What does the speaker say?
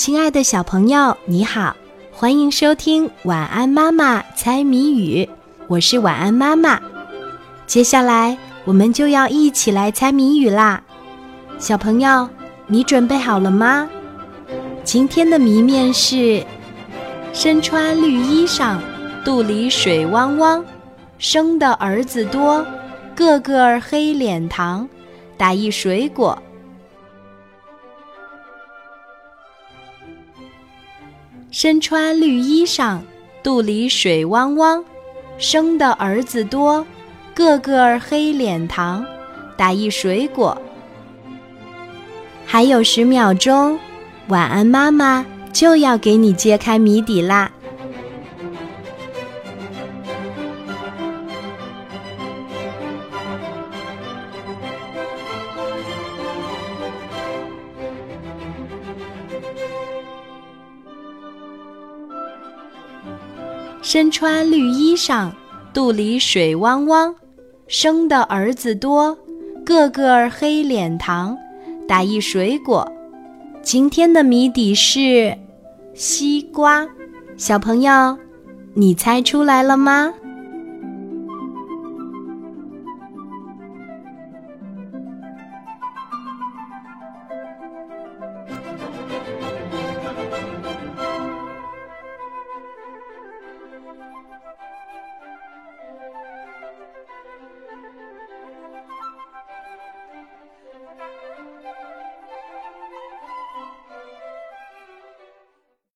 亲爱的小朋友，你好，欢迎收听《晚安妈妈猜谜语》，我是晚安妈妈。接下来我们就要一起来猜谜语啦，小朋友，你准备好了吗？今天的谜面是：身穿绿衣裳，肚里水汪汪，生的儿子多，个个黑脸膛，打一水果。身穿绿衣裳，肚里水汪汪，生的儿子多，个个黑脸膛，打一水果。还有十秒钟，晚安妈妈就要给你揭开谜底啦。身穿绿衣裳，肚里水汪汪，生的儿子多，个个黑脸膛，打一水果。今天的谜底是西瓜，小朋友，你猜出来了吗？